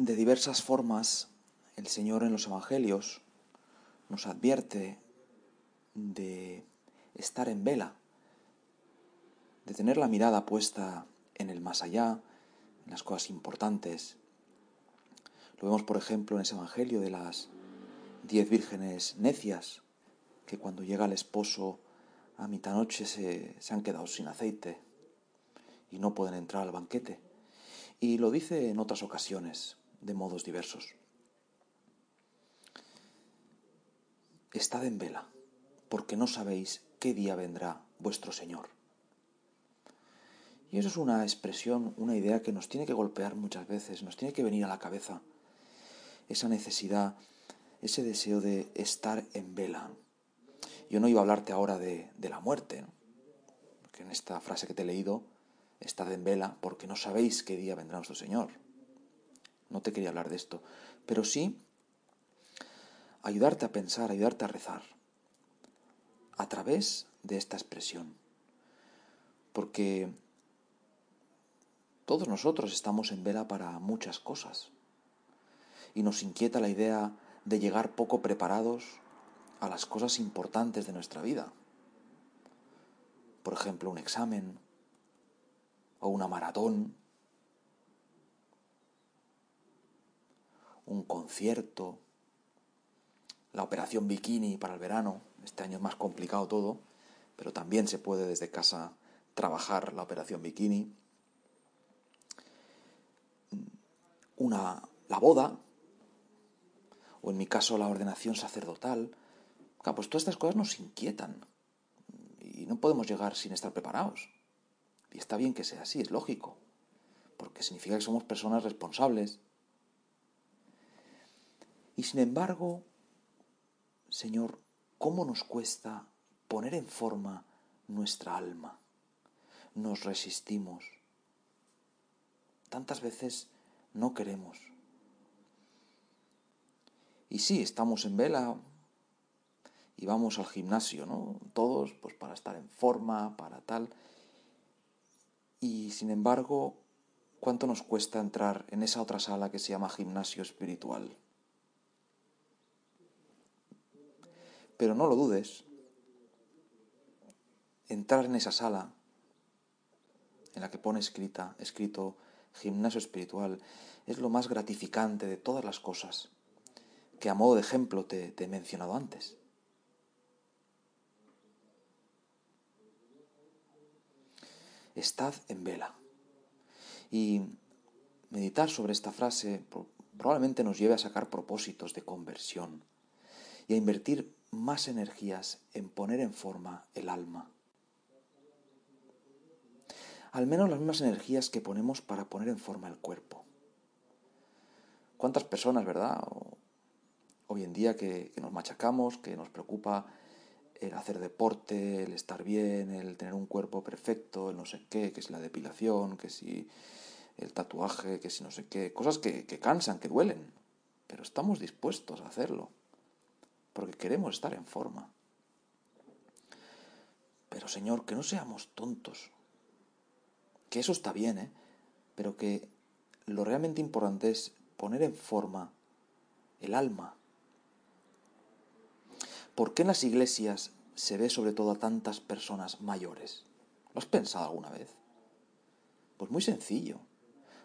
De diversas formas, el Señor en los Evangelios nos advierte de estar en vela, de tener la mirada puesta en el más allá, en las cosas importantes. Lo vemos, por ejemplo, en ese Evangelio de las diez vírgenes necias, que cuando llega el esposo a mitad noche se, se han quedado sin aceite y no pueden entrar al banquete. Y lo dice en otras ocasiones, de modos diversos. Estad en vela, porque no sabéis qué día vendrá vuestro Señor. Y eso es una expresión, una idea que nos tiene que golpear muchas veces, nos tiene que venir a la cabeza. Esa necesidad, ese deseo de estar en vela. Yo no iba a hablarte ahora de, la muerte, porque en esta frase que te he leído, estad en vela porque no sabéis qué día vendrá nuestro Señor. No te quería hablar de esto, pero sí ayudarte a pensar, ayudarte a rezar a través de esta expresión. Porque todos nosotros estamos en vela para muchas cosas y nos inquieta la idea de llegar poco preparados a las cosas importantes de nuestra vida. Por ejemplo, un examen o una maratón, un concierto, la operación bikini para el verano. Este año es más complicado todo, pero también se puede desde casa trabajar la operación bikini. Una, la boda, o en mi caso la ordenación sacerdotal. pues todas estas cosas nos inquietan y no podemos llegar sin estar preparados. Y está bien que sea así, es lógico, porque significa que somos personas responsables. Y sin embargo, Señor, ¿cómo nos cuesta poner en forma nuestra alma? Nos resistimos. Tantas veces no queremos. Y sí, estamos en vela y vamos al gimnasio, ¿no? Todos, pues para estar en forma, para tal. Y sin embargo, ¿cuánto nos cuesta entrar en esa otra sala que se llama gimnasio espiritual? Pero no lo dudes, entrar en esa sala en la que pone escrita, escrito gimnasio espiritual, es lo más gratificante de todas las cosas que a modo de ejemplo te, te he mencionado antes. Estad en vela. Y meditar sobre esta frase probablemente nos lleve a sacar propósitos de conversión y a invertir más energías en poner en forma el alma. Al menos las mismas energías que ponemos para poner en forma el cuerpo. ¿Cuántas personas, verdad? Hoy en día que, nos machacamos, que nos preocupa el hacer deporte, el estar bien, el tener un cuerpo perfecto, el no sé qué, que es la depilación, que si el tatuaje, que si no sé qué, cosas que cansan, que duelen, pero estamos dispuestos a hacerlo porque queremos estar en forma. Pero Señor, que no seamos tontos. Que eso está bien, ¿eh? Pero que lo realmente importante es poner en forma el alma. ¿Por qué en las iglesias se ve sobre todo a tantas personas mayores? ¿Lo has pensado alguna vez? Pues muy sencillo,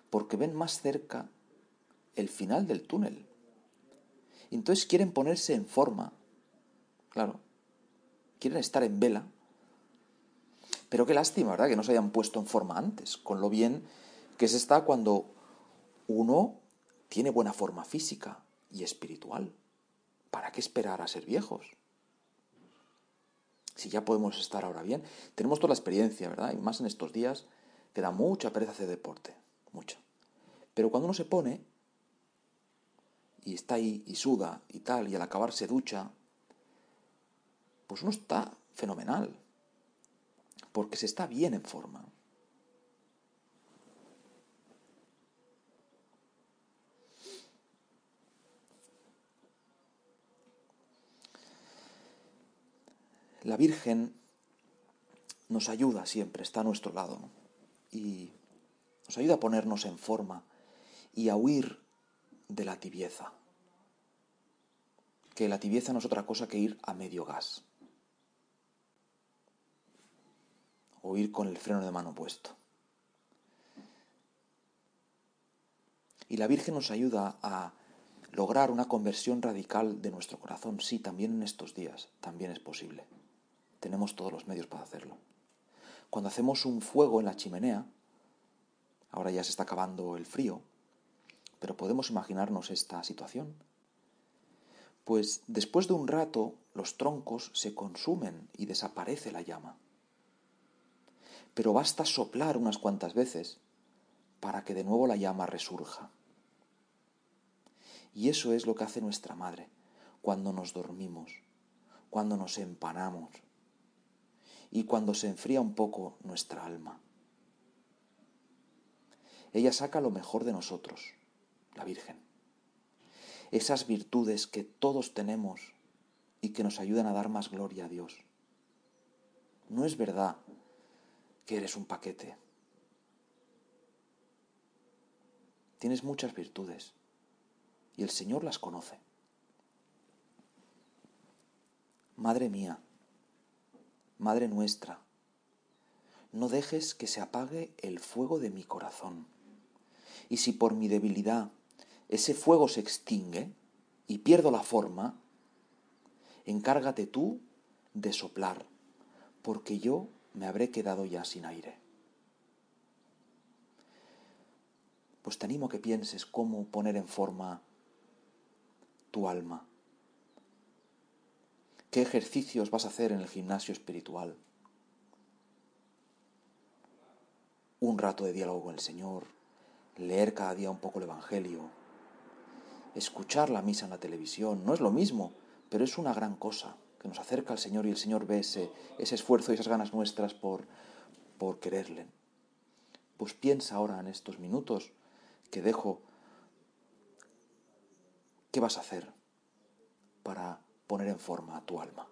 porque ven más cerca el final del túnel. Entonces quieren ponerse en forma, claro, quieren estar en vela. Pero qué lástima, ¿verdad? Que no se hayan puesto en forma antes, con lo bien que se está cuando uno tiene buena forma física y espiritual. ¿Para qué esperar a ser viejos? Si ya podemos estar ahora bien. Tenemos toda la experiencia, ¿verdad? Y más en estos días que da mucha pereza hacer deporte, mucha. Pero cuando uno se pone, y está ahí y suda y tal, y al acabar se ducha, pues uno está fenomenal, porque se está bien en forma. La Virgen nos ayuda siempre, está a nuestro lado, y nos ayuda a ponernos en forma y a huir de la tibieza. Que la tibieza no es otra cosa que ir a medio gas. O ir con el freno de mano puesto. Y la Virgen nos ayuda a lograr una conversión radical de nuestro corazón. Sí, también en estos días, también es posible. Tenemos todos los medios para hacerlo. Cuando hacemos un fuego en la chimenea, ahora ya se está acabando el frío, pero podemos imaginarnos esta situación. Pues después de un rato los troncos se consumen y desaparece la llama. Pero basta soplar unas cuantas veces para que de nuevo la llama resurja. Y eso es lo que hace nuestra madre cuando nos dormimos, cuando nos empanamos y cuando se enfría un poco nuestra alma. Ella saca lo mejor de nosotros, la Virgen. Esas virtudes que todos tenemos y que nos ayudan a dar más gloria a Dios. No es verdad que eres un paquete. Tienes muchas virtudes y el Señor las conoce. Madre mía, Madre nuestra, no dejes que se apague el fuego de mi corazón. Y si por mi debilidad ese fuego se extingue y pierdo la forma, encárgate tú de soplar, porque yo me habré quedado ya sin aire. Pues te animo a que pienses cómo poner en forma tu alma. ¿Qué ejercicios vas a hacer en el gimnasio espiritual? Un rato de diálogo con el Señor, leer cada día un poco el Evangelio, escuchar la misa en la televisión, no es lo mismo, pero es una gran cosa que nos acerca al Señor y el Señor ve ese, ese esfuerzo y esas ganas nuestras por, por quererle. Pues piensa ahora en estos minutos que dejo ¿Qué vas a hacer para poner en forma a tu alma?